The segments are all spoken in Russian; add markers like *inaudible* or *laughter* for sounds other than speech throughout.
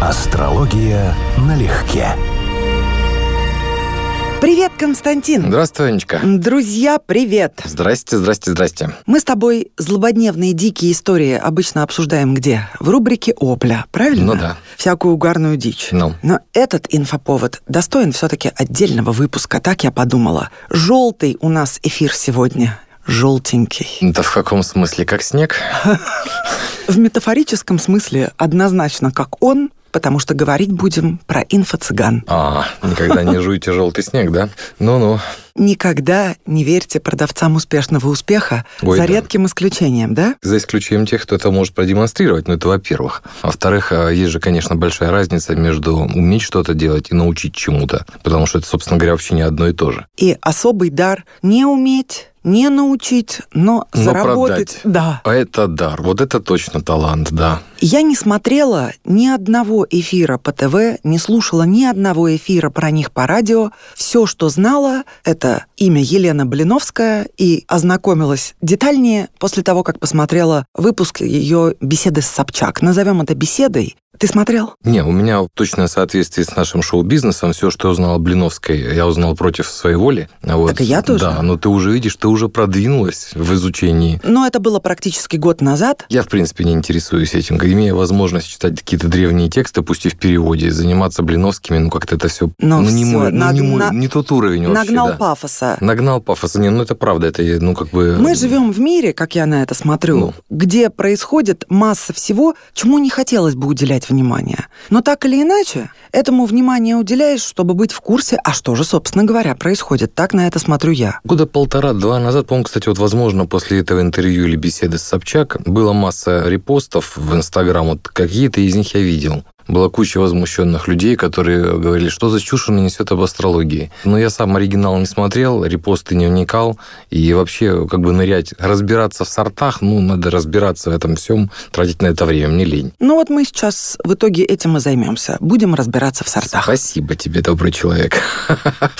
Астрология налегке. Привет, Константин. Здравствуй, Анечка. Друзья, привет. Здрасте, здрасте, здрасте. Мы с тобой злободневные дикие истории обычно обсуждаем где? В рубрике «Опля», правильно? Ну да. Всякую угарную дичь. Ну. Но этот инфоповод достоин все-таки отдельного выпуска, так я подумала. Желтый у нас эфир сегодня. Желтенький. Да в каком смысле? Как снег? *laughs* В метафорическом смысле однозначно как он, потому что говорить будем про инфо-цыган. А, никогда не жуйте желтый снег, да? Ну-ну. Никогда не верьте продавцам успешного успеха, Ой, за да. редким исключением, да? За исключением тех, кто это может продемонстрировать, ну это во-первых. Во-вторых, а, есть же, конечно, большая разница между уметь что-то делать и научить чему-то, потому что это, собственно говоря, вообще не одно и то же. И особый дар не уметь, не научить, но, Но заработать. продать. Да. А это дар, вот это точно талант, да. Я не смотрела ни одного эфира по ТВ, не слушала ни одного эфира про них по радио. Все, что знала, это имя Елена Блиновская и ознакомилась детальнее после того, как посмотрела выпуск ее беседы с Собчак. Назовем это беседой. Ты смотрел? Не, у меня точное соответствие с нашим шоу-бизнесом. Все, что я узнал о Блиновской, я узнал против своей воли. Вот. Так и я тоже. Да, но ты уже видишь, ты уже продвинулась в изучении. Но это было практически год назад. Я, в принципе, не интересуюсь этим. Имея возможность читать какие-то древние тексты, пусть и в переводе, заниматься блиновскими, ну как-то это все... Ну, не, всё, мой, ну, наг- не, мой- на- не тот уровень вообще, Нагнал да. пафоса. Нагнал пафоса. Не, ну это правда, это, ну как бы... Мы живем в мире, как я на это смотрю, Ну. где происходит масса всего, чему не хотелось бы уделять внимание. Но так или иначе, этому внимание уделяешь, чтобы быть в курсе, а что же, собственно говоря, происходит. Так на это смотрю я. Года полтора-два назад, по-моему, кстати, вот, возможно, после этого интервью или беседы с Собчак была масса репостов в Инстаграм, вот какие-то из них я видел. Была куча возмущенных людей, которые говорили, что за чушь он несет об астрологии. Но я сам оригинал не смотрел, репосты не вникал, и вообще как бы нырять, разбираться в сортах, ну, надо разбираться в этом всем, тратить на это время, мне лень. Ну вот мы сейчас в итоге этим и займемся. Будем разбираться в сортах. Спасибо тебе, добрый человек. *laughs*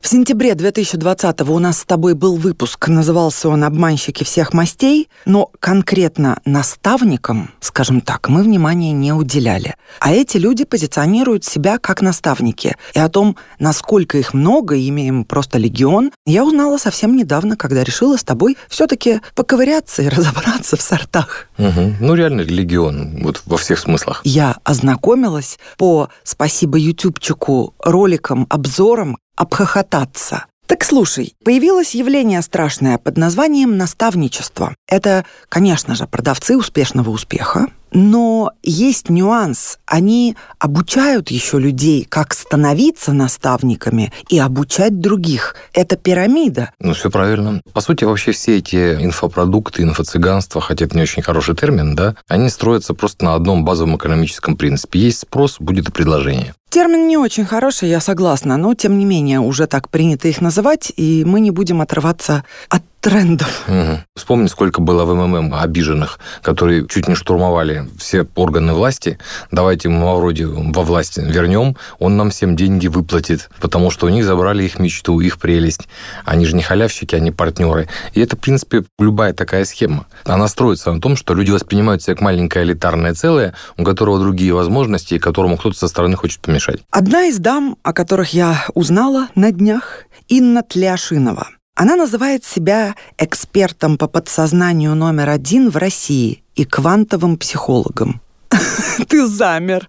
В сентябре 2020 у нас с тобой был выпуск, назывался он «Обманщики всех мастей», но конкретно наставникам, скажем так, мы внимания не уделяли. А эти люди позиционируют себя как наставники. И о том, насколько их много, имеем просто легион, я узнала совсем недавно, когда решила с тобой все-таки поковыряться и *laughs* разобраться в сортах. Мгм. Ну, реально легион, вот во всех смыслах. Я ознакомилась по, спасибо ютубчику, роликам, обзорам обхохотаться. Так слушай, появилось явление страшное под названием наставничество. Это, конечно же, продавцы успешного успеха, но есть нюанс. Они обучают еще людей, как становиться наставниками и обучать других. Это пирамида. Ну, все правильно. По сути, вообще все эти инфопродукты, инфо-цыганство, хотя это не очень хороший термин, да, они строятся просто на одном базовом экономическом принципе. Есть спрос, будет и предложение. Термин не очень хороший, я согласна, но тем не менее уже так принято их называть, и мы не будем отрываться от трендов. Мгм. Вспомни, сколько было в МММ обиженных, которые чуть не штурмовали все органы власти. Давайте мы Мавроди во власти вернем, он нам всем деньги выплатит, потому что у них забрали их мечту, их прелесть. Они же не халявщики, они партнеры. И это, в принципе, любая такая схема. Она строится на том, что люди воспринимают себя как маленькое элитарное целое, у которого другие возможности, и которому кто-то со стороны хочет помешать. Одна из дам, о которых я узнала на днях, Инна Тляшинова. Она называет себя экспертом по подсознанию номер один в России и квантовым психологом. *laughs* Ты замер.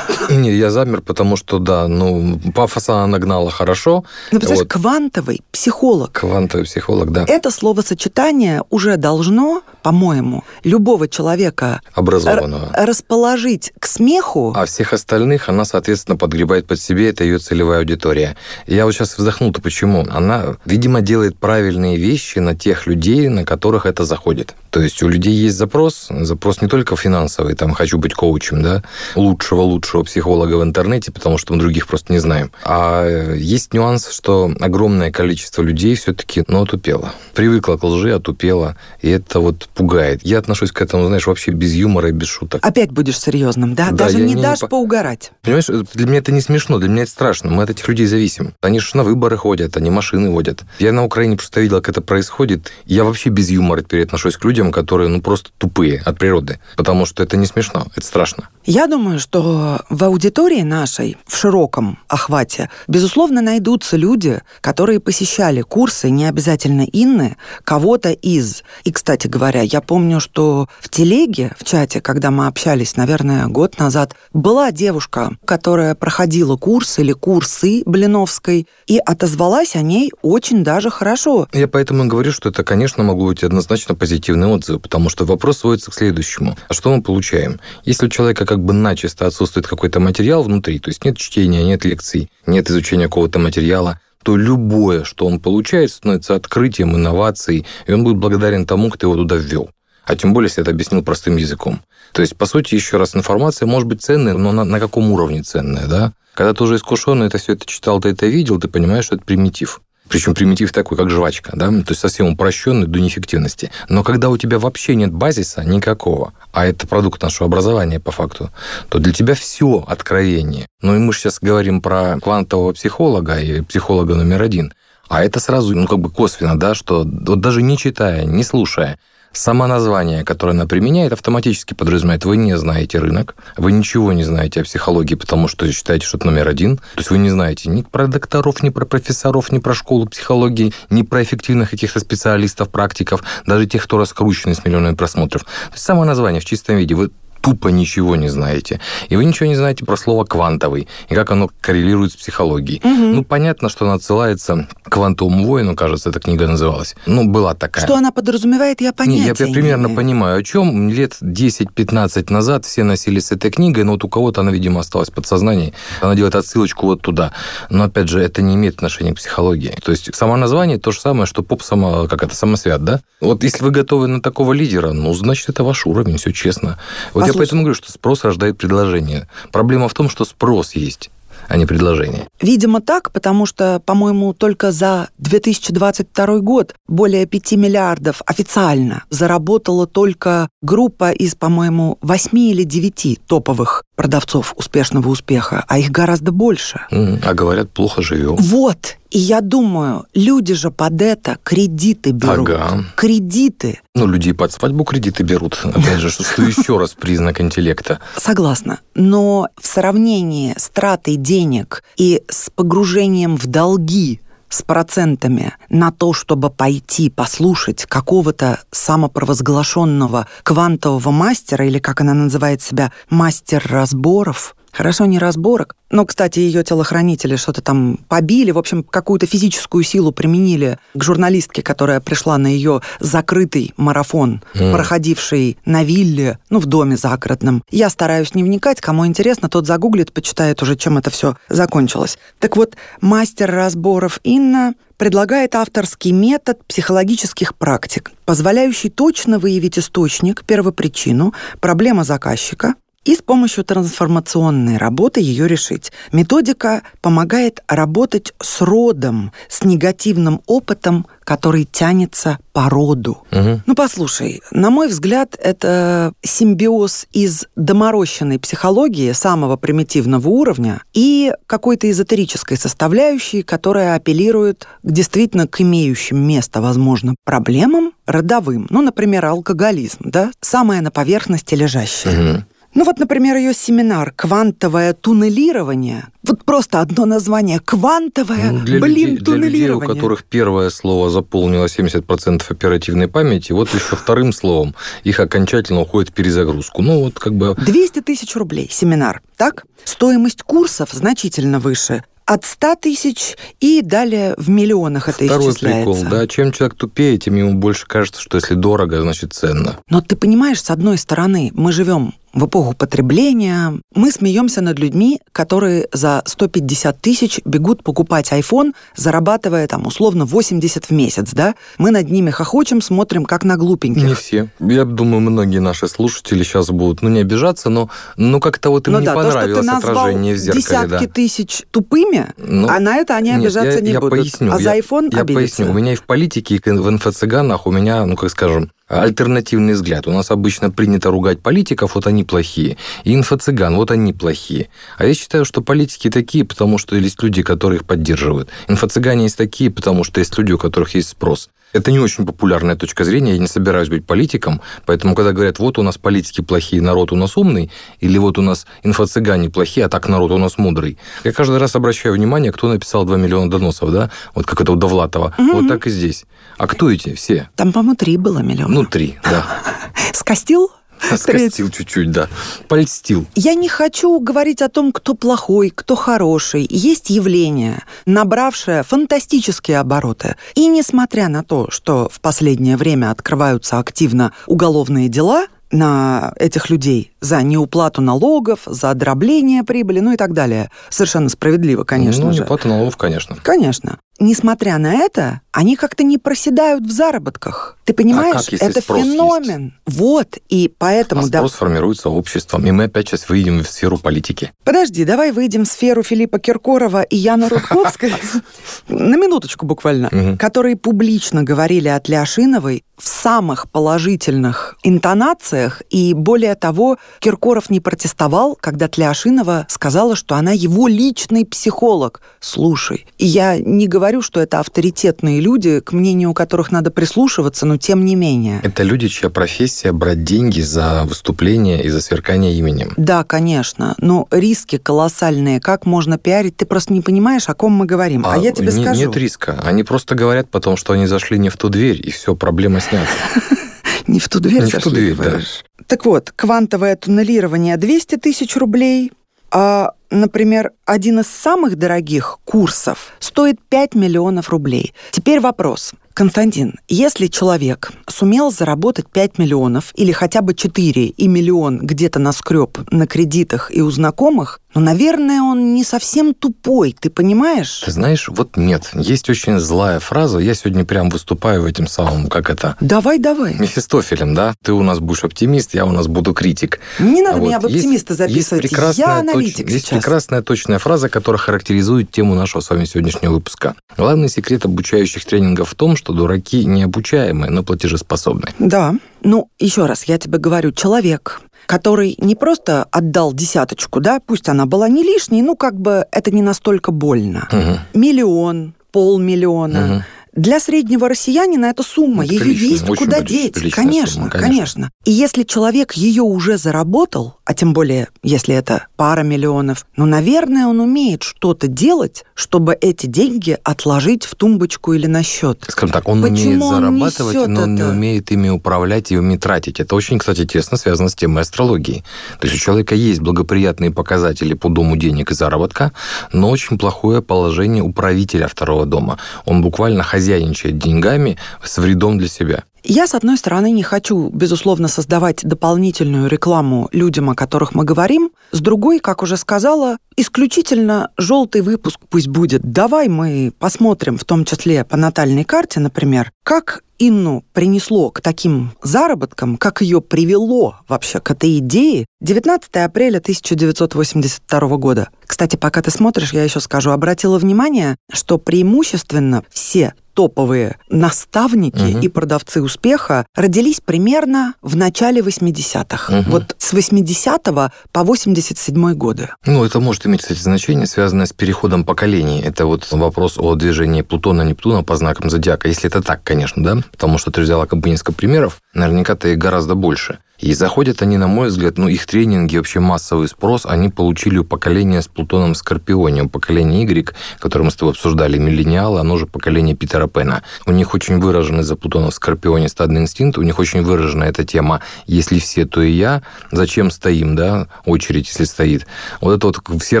Не, я замер, потому что, да, ну, пафоса она нагнала хорошо. Ну, представляешь, Вот. квантовый психолог. Квантовый психолог, да, Это словосочетание уже должно, по-моему, любого человека образованного. расположить к смеху. А всех остальных она, соответственно, подгребает под себе, это ее целевая аудитория. Я вот сейчас вздохнул-то почему? Она, видимо, делает правильные вещи на тех людей, на которых это заходит. То есть у людей есть запрос, запрос не только финансовый, там, хочу быть коучем, да, лучшего-лучшего психолога в интернете, потому что мы других просто не знаем. А э, есть нюанс, что огромное количество людей все-таки, ну, отупело. Привыкло к лжи, отупело, и это вот пугает. Я отношусь к этому, знаешь, вообще без юмора и без шуток. Опять будешь серьезным, да? Да, Даже не, не- дашь по- поугарать. Понимаешь, для меня это не смешно, для меня это страшно. Мы от этих людей зависим. Они же на выборы ходят, они машины водят. Я на Украине просто видел, как это происходит. Я вообще без юмора теперь отношусь к людям, людям, которые ну просто тупые от природы, потому что это не смешно, это страшно. Я думаю, что в аудитории нашей, в широком охвате, безусловно, найдутся люди, которые посещали курсы, не обязательно Инны, кого-то из. И, кстати говоря, я помню, что в телеге, в чате, когда мы общались, наверное, год назад, была девушка, которая проходила курс или курсы Блиновской, и отозвалась о ней очень даже хорошо. Я поэтому говорю, что это, конечно, могло быть однозначно позитивный отзыв, потому что вопрос сводится к следующему. А что мы получаем? Если у человека как бы начисто отсутствует какой-то материал внутри, то есть нет чтения, нет лекций, нет изучения какого-то материала, то любое, что он получает, становится открытием, инновацией, и он будет благодарен тому, кто его туда ввел. А тем более, если это объяснил простым языком. То есть, по сути, еще раз, информация может быть ценная, но на, на каком уровне ценная, да? Когда ты уже искушенный это все это читал, ты это видел, ты понимаешь, что это примитив. Причем примитив такой, как жвачка, да, то есть совсем упрощенный до неэффективности. Но когда у тебя вообще нет базиса никакого, а это продукт нашего образования по факту, то для тебя все откровение. Ну и мы сейчас говорим про квантового психолога и психолога номер один. А это сразу, ну, как бы косвенно, да, что вот даже не читая, не слушая, Само название, которое она применяет, автоматически подразумевает, вы не знаете рынок, вы ничего не знаете о психологии, потому что считаете, что это номер один. То есть вы не знаете ни про докторов, ни про профессоров, ни про школу психологии, ни про эффективных каких-то специалистов, практиков, даже тех, кто раскручены с миллионами просмотров. То есть само название в чистом виде. Вы тупо ничего не знаете. И вы ничего не знаете про слово «квантовый» и как оно коррелирует с психологией. Угу. Ну, понятно, что она отсылается к «Квантовому воину», кажется, эта книга называлась. Ну, была такая. Что она подразумевает, я понятия не, Я, я примерно не понимаю, о чем. Лет 10-15 назад все носились с этой книгой, но вот у кого-то она, видимо, осталась в подсознании. Она делает отсылочку вот туда. Но, опять же, это не имеет отношения к психологии. То есть само название то же самое, что поп само, как это, самосвят, да? Вот если вы готовы на такого лидера, ну, значит, это ваш уровень, все честно. Вот я поэтому говорю, что спрос рождает предложение. Проблема в том, что спрос есть а не предложение. Видимо, так, потому что, по-моему, только за 2022 год более 5 миллиардов официально заработала только группа из, по-моему, 8 или 9 топовых продавцов успешного успеха, а их гораздо больше. А говорят, плохо живем. Вот. И я думаю, люди же под это кредиты берут. Ага. Кредиты. Ну, люди под свадьбу кредиты берут. Опять же, что еще раз признак интеллекта. Согласна. Но в сравнении с тратой денег и с погружением в долги с процентами на то, чтобы пойти послушать какого-то самопровозглашенного квантового мастера, или как она называет себя, мастер разборов, Хорошо, не разборок. Но, кстати, ее телохранители что-то там побили, в общем, какую-то физическую силу применили к журналистке, которая пришла на ее закрытый марафон, mm. проходивший на вилле, ну, в доме загородном. Я стараюсь не вникать, кому интересно, тот загуглит, почитает уже, чем это все закончилось. Так вот, мастер разборов Инна предлагает авторский метод психологических практик, позволяющий точно выявить источник, первопричину, проблема заказчика, и с помощью трансформационной работы ее решить. Методика помогает работать с родом, с негативным опытом, который тянется по роду. Угу. Ну, послушай, на мой взгляд, это симбиоз из доморощенной психологии самого примитивного уровня и какой-то эзотерической составляющей, которая апеллирует действительно к имеющим место, возможно, проблемам родовым. Ну, например, алкоголизм, да? Самое на поверхности лежащее. Угу. Ну вот, например, ее семинар «Квантовое туннелирование». Вот просто одно название «Квантовое, ну, для блин, людей, туннелирование». Для людей, у которых первое слово заполнило 70% оперативной памяти, вот еще вторым словом их окончательно уходит в перезагрузку. Ну вот как бы... 200 тысяч рублей семинар, так? Стоимость курсов значительно выше от 100 тысяч и далее в миллионах это Второй исчисляется. прикол, да, чем человек тупее, тем ему больше кажется, что если дорого, значит ценно. Но ты понимаешь, с одной стороны, мы живем в эпоху потребления. Мы смеемся над людьми, которые за 150 тысяч бегут покупать iPhone, зарабатывая там условно 80 в месяц, да? Мы над ними хохочем, смотрим как на глупеньких. Не все. Я думаю, многие наши слушатели сейчас будут, ну, не обижаться, но ну, как-то вот им ну, не да, понравилось то, отражение в зеркале. десятки да. тысяч тупыми, ну, а на это они нет, обижаться я, не я будут. Поясню, а за iPhone я, я поясню. У меня и в политике, и в инфо-цыганах у меня, ну, как скажем, альтернативный взгляд. У нас обычно принято ругать политиков, вот они плохие, и инфо-цыган, вот они плохие. А я считаю, что политики такие, потому что есть люди, которые их поддерживают. Инфо-цыгане есть такие, потому что есть люди, у которых есть спрос. Это не очень популярная точка зрения, я не собираюсь быть политиком, поэтому, когда говорят, вот у нас политики плохие, народ у нас умный, или вот у нас инфо-цыгане плохие, а так народ у нас мудрый, я каждый раз обращаю внимание, кто написал 2 миллиона доносов, да, вот как это у Довлатова, угу. вот так и здесь. А кто эти все? Там, по-моему, три было миллиона. Ну, три, да. *laughs* Скостил? Скостил чуть-чуть, да. Польстил. Я не хочу говорить о том, кто плохой, кто хороший. Есть явление, набравшее фантастические обороты. И несмотря на то, что в последнее время открываются активно уголовные дела, на этих людей за неуплату налогов, за дробление прибыли, ну и так далее. Совершенно справедливо, конечно ну, же. неуплата налогов, конечно. Конечно. Несмотря на это, они как-то не проседают в заработках. Ты понимаешь, а как, это феномен. Есть? Вот, и поэтому... А спрос да... формируется обществом, и мы опять сейчас выйдем в сферу политики. Подожди, давай выйдем в сферу Филиппа Киркорова и Яны Рудковской, *laughs* на минуточку буквально, которые публично говорили от Ляшиновой в самых положительных интонациях, и более того, Киркоров не протестовал, когда Тляшинова сказала, что она его личный психолог. Слушай, я не говорю, что это авторитетные люди, к мнению которых надо прислушиваться, но тем не менее. Это люди, чья профессия брать деньги за выступление и за сверкание именем. Да, конечно, но риски колоссальные. Как можно пиарить? Ты просто не понимаешь, о ком мы говорим. А, а я тебе не, скажу. Нет риска. Они просто говорят потом, что они зашли не в ту дверь, и все, проблема снята. *laughs* Не в ту дверь Не в ту дверь, да. Так вот, квантовое туннелирование 200 тысяч рублей, а, например, один из самых дорогих курсов стоит 5 миллионов рублей. Теперь вопрос. Константин, если человек сумел заработать 5 миллионов или хотя бы 4 и миллион где-то на скреб на кредитах и у знакомых, ну, наверное, он не совсем тупой, ты понимаешь? Ты знаешь, вот нет. Есть очень злая фраза. Я сегодня прям выступаю в этим самом, как это? Давай, давай. Мефистофелем, да? Ты у нас будешь оптимист, я у нас буду критик. Не надо вот. меня в оптимиста записывать. Есть прекрасная, я аналитик точ... Есть прекрасная точная фраза, которая характеризует тему нашего с вами сегодняшнего выпуска. Главный секрет обучающих тренингов в том, что дураки не обучаемые, но платежеспособны. Да. Ну, еще раз, я тебе говорю, человек, который не просто отдал десяточку, да, пусть она была не лишней, ну, как бы это не настолько больно. Угу. Миллион, полмиллиона. Угу. Для среднего россиянина это сумма, это ее есть куда деть. Конечно, сумма, конечно, конечно. И если человек ее уже заработал, а тем более, если это пара миллионов, ну, наверное, он умеет что-то делать, чтобы эти деньги отложить в тумбочку или на счет. Скажем так, он Почему умеет зарабатывать, он но он не это? умеет ими управлять и ими тратить. Это очень, кстати, тесно связано с темой астрологии. То есть у человека есть благоприятные показатели по дому денег и заработка, но очень плохое положение управителя второго дома. Он буквально хозяйничает деньгами с вредом для себя. Я, с одной стороны, не хочу, безусловно, создавать дополнительную рекламу людям, о которых мы говорим. С другой, как уже сказала, исключительно желтый выпуск пусть будет. Давай мы посмотрим, в том числе по натальной карте, например, как Инну принесло к таким заработкам, как ее привело вообще к этой идее 19 апреля 1982 года. Кстати, пока ты смотришь, я еще скажу, обратила внимание, что преимущественно все топовые наставники Мгм. и продавцы успеха родились примерно в начале 80-х. Мгм. Вот с 80 по 87 годы. Ну, это может иметь, кстати, значение, связанное с переходом поколений. Это вот вопрос о движении Плутона-Нептуна по знакам зодиака. Если это так, конечно, да? Потому что ты взяла несколько примеров, наверняка-то их гораздо больше. И заходят они, на мой взгляд, ну, их тренинги, вообще массовый спрос, они получили у поколения с Плутоном Скорпионе, у поколения Y, которое мы с тобой обсуждали, миллениалы, оно же поколение Питера Пэна. У них очень выражен из-за Плутона в Скорпионе стадный инстинкт, у них очень выражена эта тема «если все, то и я», зачем стоим, да, очередь, если стоит. Вот это вот все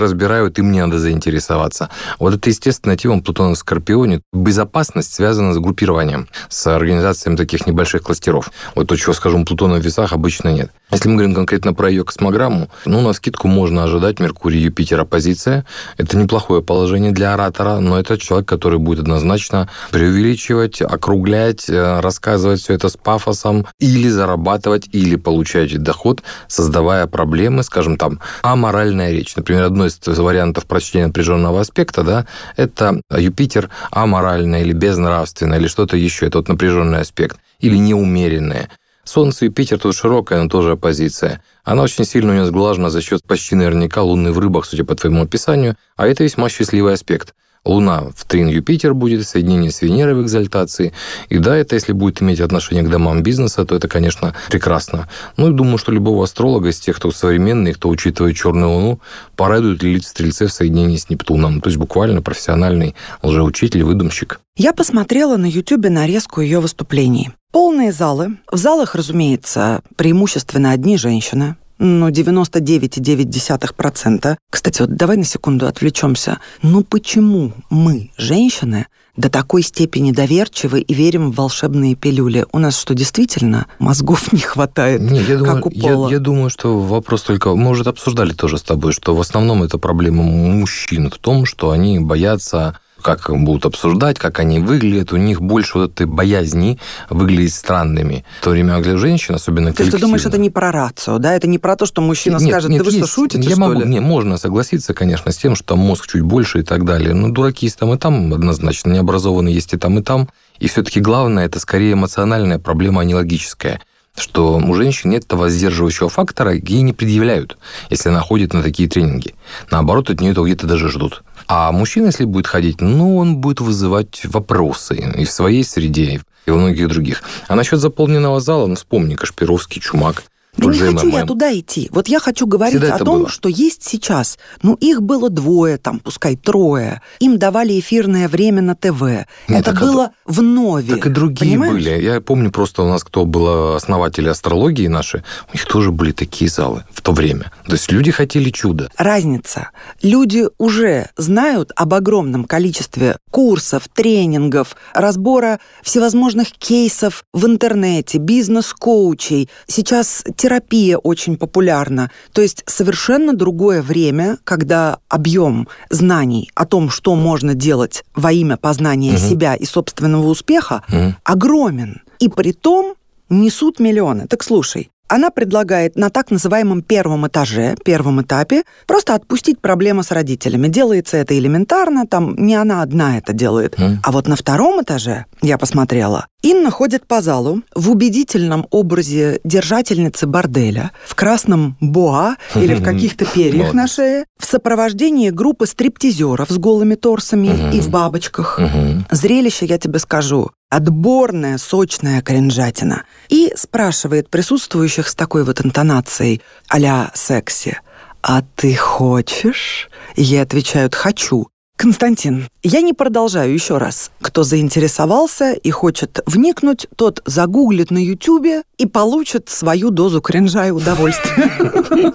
разбирают, и мне надо заинтересоваться. Вот это естественная тема Плутона в Скорпионе. Безопасность связана с группированием, с организацией таких небольших кластеров. Вот то, чего, скажем, Плутона в весах обычно нет. Если мы говорим конкретно про ее космограмму, ну, на скидку можно ожидать Меркурий, Юпитер, оппозиция. Это неплохое положение для оратора, но это человек, который будет однозначно преувеличивать, округлять, э, рассказывать все это с пафосом, или зарабатывать, или получать доход, создавая проблемы, скажем там, аморальная речь. Например, одно из вариантов прочтения напряженного аспекта, да, это Юпитер аморальное или безнравственное, или что-то еще. Это вот напряженный аспект. Или неумеренное. Солнце и Юпитер тут широкая, но тоже оппозиция. Она очень сильно у нее сглажена за счет почти наверняка луны в рыбах, судя по твоему описанию, а это весьма счастливый аспект. Луна в трин Юпитер будет, соединение с Венерой в экзальтации. И да, это если будет иметь отношение к домам бизнеса, то это, конечно, прекрасно. Ну и думаю, что любого астролога из тех, кто современный, кто учитывает черную Луну, порадует лилит Стрельце в соединении с Нептуном. То есть буквально профессиональный лжеучитель, выдумщик. Я посмотрела на Ютубе нарезку ее выступлений. Полные залы. В залах, разумеется, преимущественно одни женщины ну, 99,9%. Кстати, вот давай на секунду отвлечемся. Ну почему мы, женщины, до такой степени доверчивы и верим в волшебные пилюли. У нас что, действительно мозгов не хватает, Нет, я как думаю, у пола? Я, я думаю, что вопрос только... Мы уже обсуждали тоже с тобой, что в основном это проблема мужчин в том, что они боятся как будут обсуждать, как они выглядят, у них больше вот этой боязни выглядеть странными. В то время для женщин, особенно То есть ты думаешь, это не про рацию, да? Это не про то, что мужчина нет, скажет, нет, да вы есть, что, шутите, я что могу, ли? Не, можно согласиться, конечно, с тем, что мозг чуть больше и так далее. Но дураки есть там и там, однозначно, необразованные есть и там, и там. И все-таки главное, это скорее эмоциональная проблема, а не логическая что у женщин нет этого сдерживающего фактора, ей не предъявляют, если она ходит на такие тренинги. Наоборот, от нее это где-то даже ждут. А мужчина, если будет ходить, ну, он будет вызывать вопросы и в своей среде, и во многих других. А насчет заполненного зала, ну, вспомни, Кашпировский, Чумак. Да не хочу я туда идти. Вот я хочу говорить Всегда о том, было. что есть сейчас. Ну, их было двое, там, пускай трое. Им давали эфирное время на ТВ. Нет, это было в нове. Так и другие понимаешь? были. Я помню просто у нас, кто был основатели астрологии наши, у них тоже были такие залы в то время. То есть люди хотели чуда. Разница. Люди уже знают об огромном количестве курсов, тренингов, разбора всевозможных кейсов в интернете, бизнес-коучей. Сейчас терапия очень популярна. То есть совершенно другое время, когда объем знаний о том, что можно делать во имя познания Мгм. себя и собственного успеха, Мгм. огромен. И при том несут миллионы. Так слушай, она предлагает на так называемом первом этаже, первом этапе, просто отпустить проблемы с родителями. Делается это элементарно, там не она одна это делает. Мгм. А вот на втором этаже, я посмотрела, Инна ходит по залу в убедительном образе держательницы борделя, в красном боа или в *laughs* каких-то перьях на шее, в сопровождении группы стриптизеров с голыми торсами и в бабочках. Зрелище, я тебе скажу, отборная, сочная кринжатина. И спрашивает присутствующих с такой вот интонацией а секси. «А ты хочешь?» Ей отвечают «хочу». Константин, я не продолжаю еще раз. Кто заинтересовался и хочет вникнуть, тот загуглит на Ютубе и получит свою дозу кринжа и удовольствия. *laughs*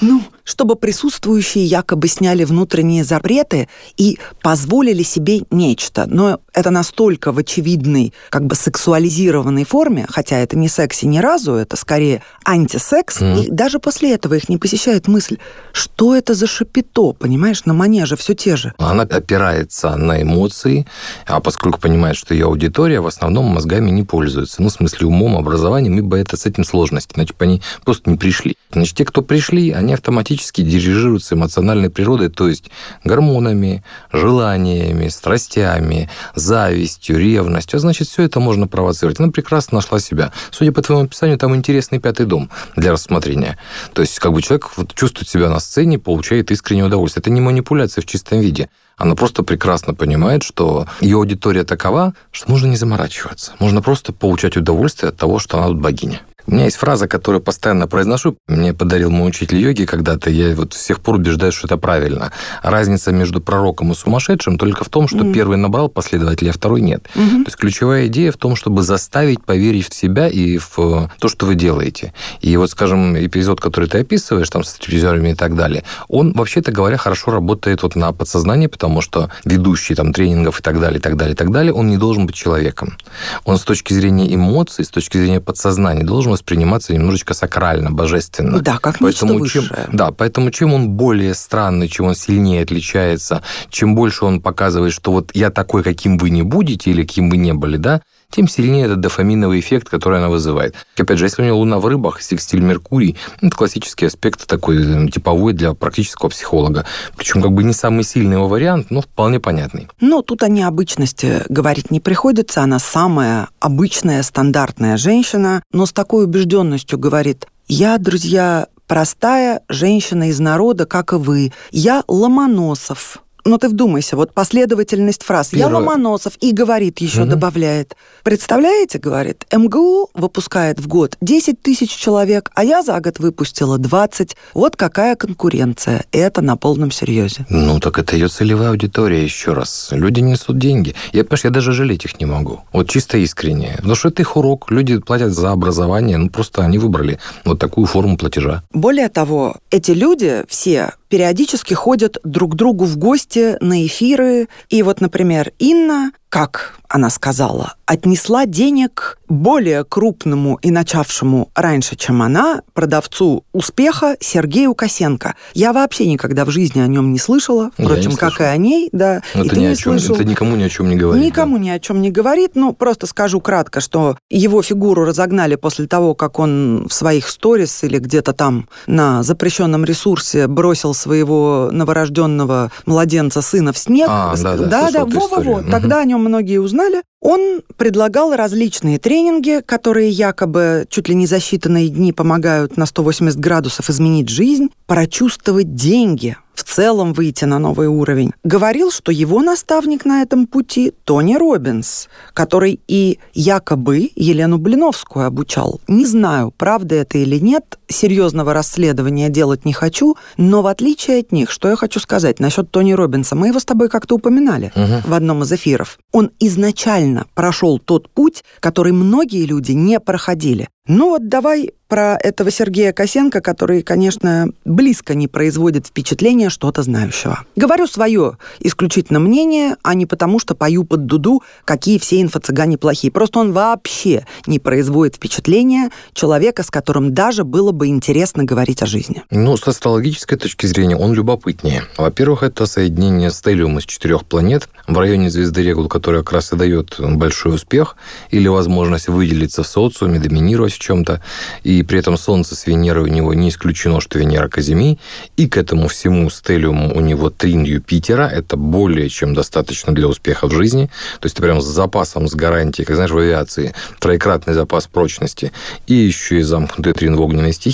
Ну, чтобы присутствующие якобы сняли внутренние запреты и позволили себе нечто. Но это настолько в очевидной, как бы сексуализированной форме, хотя это не секси ни разу, это скорее антисекс, Мгм. и даже после этого их не посещает мысль, что это за шапито, понимаешь, на манеже все те же. Она опирается на эмоции, а поскольку понимает, что ее аудитория в основном мозгами не пользуется, ну, в смысле умом, образованием, ибо это с этим сложности, бы они просто не пришли. Значит, те, кто пришли, они автоматически дирижируются эмоциональной природой, то есть гормонами, желаниями, страстями, завистью, ревностью. А значит, все это можно провоцировать. Она прекрасно нашла себя. Судя по твоему описанию, там интересный пятый дом для рассмотрения. То есть, как бы человек вот чувствует себя на сцене, получает искреннее удовольствие. Это не манипуляция в чистом виде. Она просто прекрасно понимает, что ее аудитория такова, что можно не заморачиваться. Можно просто получать удовольствие от того, что она тут богиня. У меня есть фраза, которую постоянно произношу. Мне подарил мой учитель йоги когда-то. Я вот с тех пор убеждаюсь, что это правильно. Разница между пророком и сумасшедшим только в том, что Мгм. первый набрал последователей, а второй нет. Мгм. То есть ключевая идея в том, чтобы заставить поверить в себя и в то, что вы делаете. И вот, скажем, эпизод, который ты описываешь, там, с стриптизерами и так далее, он, вообще-то говоря, хорошо работает вот на подсознание, потому что ведущий там тренингов и так далее, и так далее, и так далее, он не должен быть человеком. Он с точки зрения эмоций, с точки зрения подсознания должен восприниматься немножечко сакрально, божественно. Да, как нечто Поэтому чем, высшее. да, поэтому чем он более странный, чем он сильнее отличается, чем больше он показывает, что вот я такой, каким вы не будете или каким вы не были, да, тем сильнее этот дофаминовый эффект, который она вызывает. Опять же, если у нее Луна в рыбах, секстиль Меркурий, ну, это классический аспект такой э, типовой для практического психолога. Причем как бы не самый сильный его вариант, но вполне понятный. Но тут о необычности говорить не приходится. Она самая обычная, стандартная женщина, но с такой убежденностью говорит, я, друзья, простая женщина из народа, как и вы. Я Ломоносов. Ну ты вдумайся, вот последовательность фраз. Я Первое. Ломоносов и говорит, еще Мгм. добавляет. Представляете, говорит, МГУ выпускает в год 10 тысяч человек, а я за год выпустила 20. Вот какая конкуренция. Это на полном серьезе. Ну, так это ее целевая аудитория, еще раз. Люди несут деньги. Я, понимаешь, я даже жалеть их не могу. Вот чисто искренне. Потому что это их урок. Люди платят за образование. Ну, просто они выбрали вот такую форму платежа. Более того, эти люди все периодически ходят друг к другу в гости на эфиры. И вот, например, Инна, как она сказала, отнесла денег более крупному и начавшему раньше, чем она, продавцу успеха Сергею Косенко. Я вообще никогда в жизни о нем не слышала, впрочем, не как и о ней, да. Но и это, ты ни не о чем, слышал. это никому ни о чем не говорит. Никому ни о чем не говорит, но просто скажу кратко, что его фигуру разогнали после того, как он в своих сторис или где-то там на запрещенном ресурсе бросил своего новорожденного младенца сына в снег. А, да, да, да, слышал эту во-во-во. историю. Мгм. Тогда о нем многие узнали. Он предлагал различные тренинги, которые якобы чуть ли не за считанные дни помогают на 180 градусов изменить жизнь, прочувствовать деньги, в целом выйти на новый уровень. Говорил, что его наставник на этом пути Тони Робинс, который и якобы Елену Блиновскую обучал. Не знаю, правда это или нет, серьезного расследования делать не хочу, но в отличие от них, что я хочу сказать насчет Тони Робинса, мы его с тобой как-то упоминали Мгм. в одном из эфиров. Он изначально прошел тот путь, который многие люди не проходили. Ну вот давай про этого Сергея Косенко, который, конечно, близко не производит впечатления что-то знающего. Говорю свое исключительно мнение, а не потому, что пою под дуду, какие все инфо-цыгане плохие. Просто он вообще не производит впечатления человека, с которым даже было бы интересно говорить о жизни. Ну, с астрологической точки зрения он любопытнее. Во-первых, это соединение стеллиума из четырех планет в районе звезды Регул, которая как раз и дает большой успех или возможность выделиться в социуме, доминировать в чем-то. И при этом Солнце с Венерой у него не исключено, что Венера Казими. И к этому всему стеллиуму у него трин Юпитера. Это более чем достаточно для успеха в жизни. То есть ты прям с запасом, с гарантией, как знаешь, в авиации, троекратный запас прочности. И еще и замкнутый трин в огненной стихии.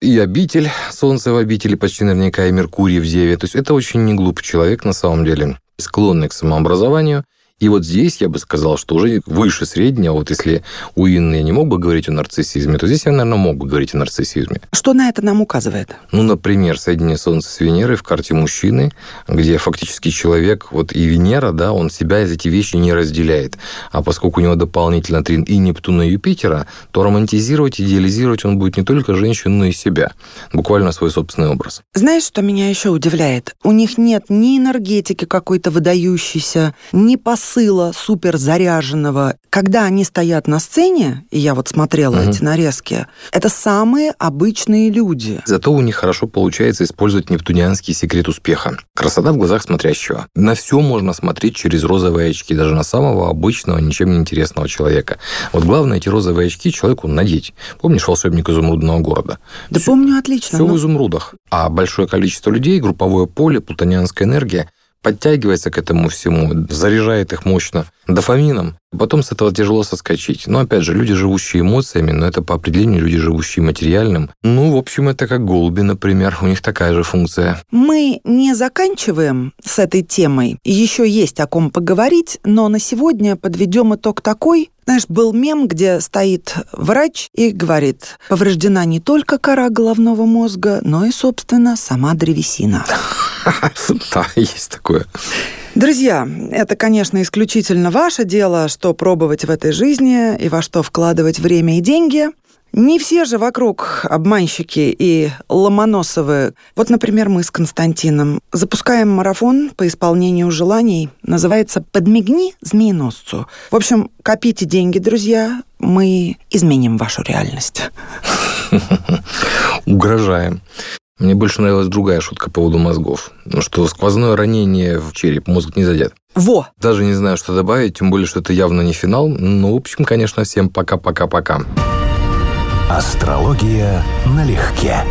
И обитель, Солнце в обители почти наверняка, и Меркурий в Деве. То есть это очень не глупый человек на самом деле, склонный к самообразованию. И вот здесь я бы сказал, что уже выше среднего, вот если у Инны я не мог бы говорить о нарциссизме, то здесь я, наверное, мог бы говорить о нарциссизме. Что на это нам указывает? Ну, например, соединение Солнца с Венерой в карте мужчины, где фактически человек, вот и Венера, да, он себя из эти вещи не разделяет. А поскольку у него дополнительно трин и Нептуна, и Юпитера, то романтизировать, идеализировать он будет не только женщину, но и себя. Буквально свой собственный образ. Знаешь, что меня еще удивляет? У них нет ни энергетики какой-то выдающейся, ни посыла супер заряженного. Когда они стоят на сцене, и я вот смотрела Мгм. эти нарезки, это самые обычные люди. Зато у них хорошо получается использовать нептунианский секрет успеха. Красота в глазах смотрящего. На все можно смотреть через розовые очки, даже на самого обычного, ничем не интересного человека. Вот главное эти розовые очки человеку надеть. Помнишь волшебник изумрудного города? Да Всё- помню отлично. Все но- в изумрудах. А большое количество людей, групповое поле, плутонианская энергия подтягивается к этому всему, заряжает их мощно дофамином. Потом с этого тяжело соскочить. Но, опять же, люди, живущие эмоциями, но это по определению люди, живущие материальным. Ну, в общем, это как голуби, например. У них такая же функция. Мы не заканчиваем с этой темой. Еще есть о ком поговорить, но на сегодня подведем итог такой. Знаешь, был мем, где стоит врач и говорит, повреждена не только кора головного мозга, но и, собственно, сама древесина. *laughs* Да, есть такое. Друзья, это, конечно, исключительно ваше дело, что пробовать в этой жизни и во что вкладывать время и деньги. Не все же вокруг обманщики и ломоносовы. Вот, например, мы с Константином запускаем марафон по исполнению желаний. Называется «Подмигни змееносцу». В общем, копите деньги, друзья. Мы изменим вашу реальность. *laughs* Угрожаем. Мне больше нравилась другая шутка по поводу мозгов. Ну, Что сквозное ранение в череп мозг не задет. Во! Даже не знаю, что добавить, тем более, что это явно не финал. Ну, в общем, конечно, всем пока-пока-пока. Астрология налегке.